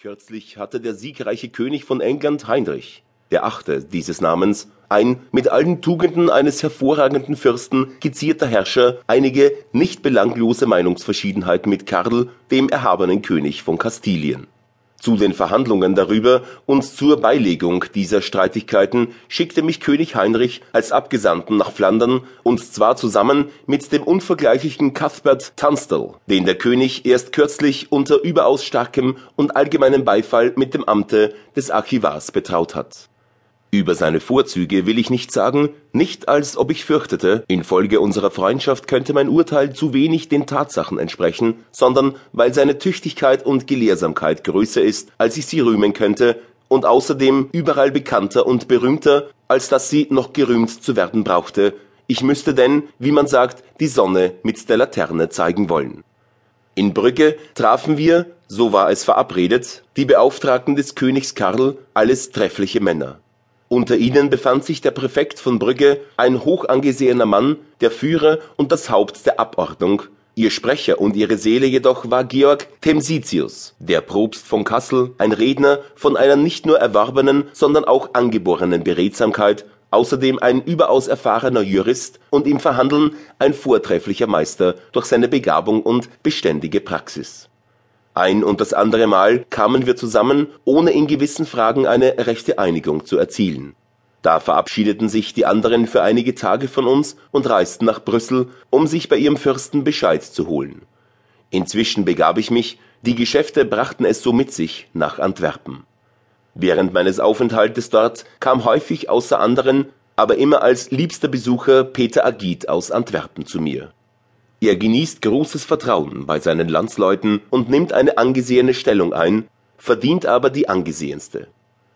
Kürzlich hatte der siegreiche König von England Heinrich, der Achte dieses Namens, ein mit allen Tugenden eines hervorragenden Fürsten gezierter Herrscher, einige nicht belanglose Meinungsverschiedenheiten mit Karl, dem erhabenen König von Kastilien zu den Verhandlungen darüber und zur Beilegung dieser Streitigkeiten schickte mich König Heinrich als Abgesandten nach Flandern, und zwar zusammen mit dem unvergleichlichen Cuthbert Tunstall, den der König erst kürzlich unter überaus starkem und allgemeinem Beifall mit dem Amte des Archivars betraut hat über seine Vorzüge will ich nicht sagen, nicht als ob ich fürchtete, infolge unserer Freundschaft könnte mein Urteil zu wenig den Tatsachen entsprechen, sondern weil seine Tüchtigkeit und Gelehrsamkeit größer ist, als ich sie rühmen könnte, und außerdem überall bekannter und berühmter, als dass sie noch gerühmt zu werden brauchte. Ich müsste denn, wie man sagt, die Sonne mit der Laterne zeigen wollen. In Brügge trafen wir, so war es verabredet, die Beauftragten des Königs Karl, alles treffliche Männer. Unter ihnen befand sich der Präfekt von Brügge, ein hochangesehener Mann, der Führer und das Haupt der Abordnung, ihr Sprecher und ihre Seele jedoch war Georg Themsitius, der Propst von Kassel, ein Redner von einer nicht nur erworbenen, sondern auch angeborenen Beredsamkeit, außerdem ein überaus erfahrener Jurist und im Verhandeln ein vortrefflicher Meister durch seine Begabung und beständige Praxis ein und das andere Mal kamen wir zusammen, ohne in gewissen Fragen eine rechte Einigung zu erzielen. Da verabschiedeten sich die anderen für einige Tage von uns und reisten nach Brüssel, um sich bei ihrem Fürsten Bescheid zu holen. Inzwischen begab ich mich, die Geschäfte brachten es so mit sich, nach Antwerpen. Während meines Aufenthaltes dort kam häufig außer anderen, aber immer als liebster Besucher Peter Agit aus Antwerpen zu mir er genießt großes Vertrauen bei seinen Landsleuten und nimmt eine angesehene Stellung ein, verdient aber die angesehenste.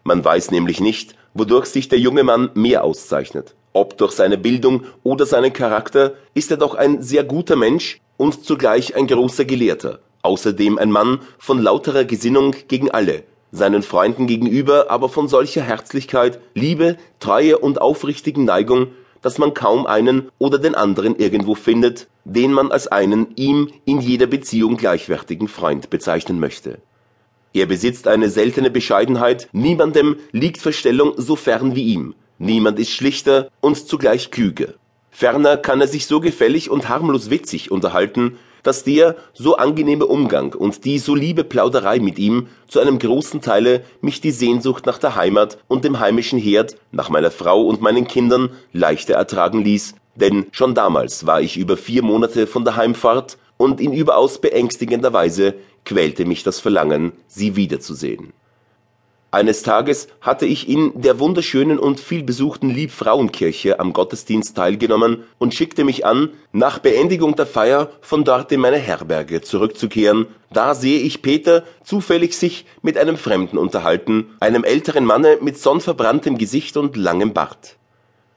Man weiß nämlich nicht, wodurch sich der junge Mann mehr auszeichnet. Ob durch seine Bildung oder seinen Charakter, ist er doch ein sehr guter Mensch und zugleich ein großer Gelehrter, außerdem ein Mann von lauterer Gesinnung gegen alle, seinen Freunden gegenüber aber von solcher Herzlichkeit, Liebe, Treue und aufrichtigen Neigung, dass man kaum einen oder den anderen irgendwo findet, den man als einen ihm in jeder Beziehung gleichwertigen Freund bezeichnen möchte. Er besitzt eine seltene Bescheidenheit, niemandem liegt Verstellung so fern wie ihm, niemand ist schlichter und zugleich klüger. Ferner kann er sich so gefällig und harmlos witzig unterhalten, dass der so angenehme Umgang und die so liebe Plauderei mit ihm zu einem großen Teile mich die Sehnsucht nach der Heimat und dem heimischen Herd, nach meiner Frau und meinen Kindern leichter ertragen ließ, denn schon damals war ich über vier Monate von daheim fort und in überaus beängstigender Weise quälte mich das Verlangen, sie wiederzusehen eines Tages hatte ich in der wunderschönen und vielbesuchten Liebfrauenkirche am Gottesdienst teilgenommen und schickte mich an, nach Beendigung der Feier von dort in meine Herberge zurückzukehren. Da sehe ich Peter zufällig sich mit einem Fremden unterhalten, einem älteren Manne mit sonnverbranntem Gesicht und langem Bart.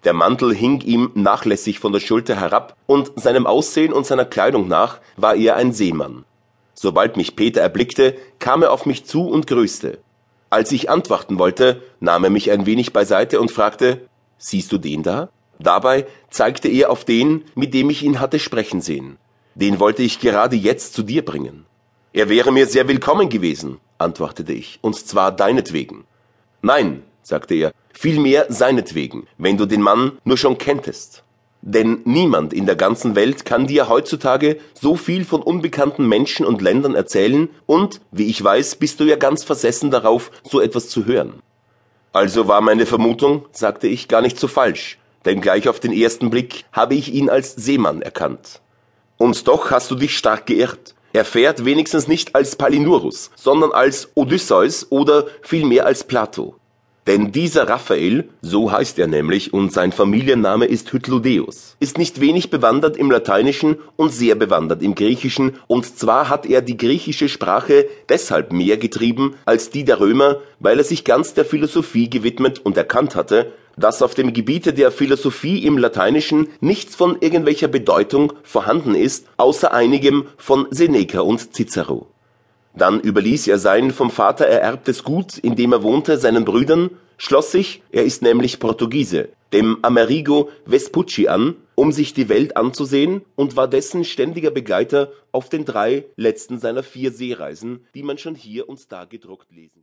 Der Mantel hing ihm nachlässig von der Schulter herab, und seinem Aussehen und seiner Kleidung nach war er ein Seemann. Sobald mich Peter erblickte, kam er auf mich zu und grüßte. Als ich antworten wollte, nahm er mich ein wenig beiseite und fragte, siehst du den da? Dabei zeigte er auf den, mit dem ich ihn hatte sprechen sehen. Den wollte ich gerade jetzt zu dir bringen. Er wäre mir sehr willkommen gewesen, antwortete ich, und zwar deinetwegen. Nein, sagte er, vielmehr seinetwegen, wenn du den Mann nur schon kenntest. Denn niemand in der ganzen Welt kann dir heutzutage so viel von unbekannten Menschen und Ländern erzählen, und, wie ich weiß, bist du ja ganz versessen darauf, so etwas zu hören. Also war meine Vermutung, sagte ich, gar nicht so falsch, denn gleich auf den ersten Blick habe ich ihn als Seemann erkannt. Und doch hast du dich stark geirrt. Er fährt wenigstens nicht als Palinurus, sondern als Odysseus oder vielmehr als Plato. Denn dieser Raphael, so heißt er nämlich und sein Familienname ist Hytlodeus, ist nicht wenig bewandert im Lateinischen und sehr bewandert im Griechischen, und zwar hat er die griechische Sprache deshalb mehr getrieben als die der Römer, weil er sich ganz der Philosophie gewidmet und erkannt hatte, dass auf dem Gebiete der Philosophie im Lateinischen nichts von irgendwelcher Bedeutung vorhanden ist, außer einigem von Seneca und Cicero dann überließ er sein vom Vater ererbtes Gut, in dem er wohnte, seinen Brüdern, schloss sich, er ist nämlich Portugiese, dem Amerigo Vespucci an, um sich die Welt anzusehen und war dessen ständiger Begleiter auf den drei letzten seiner vier Seereisen, die man schon hier und da gedruckt lesen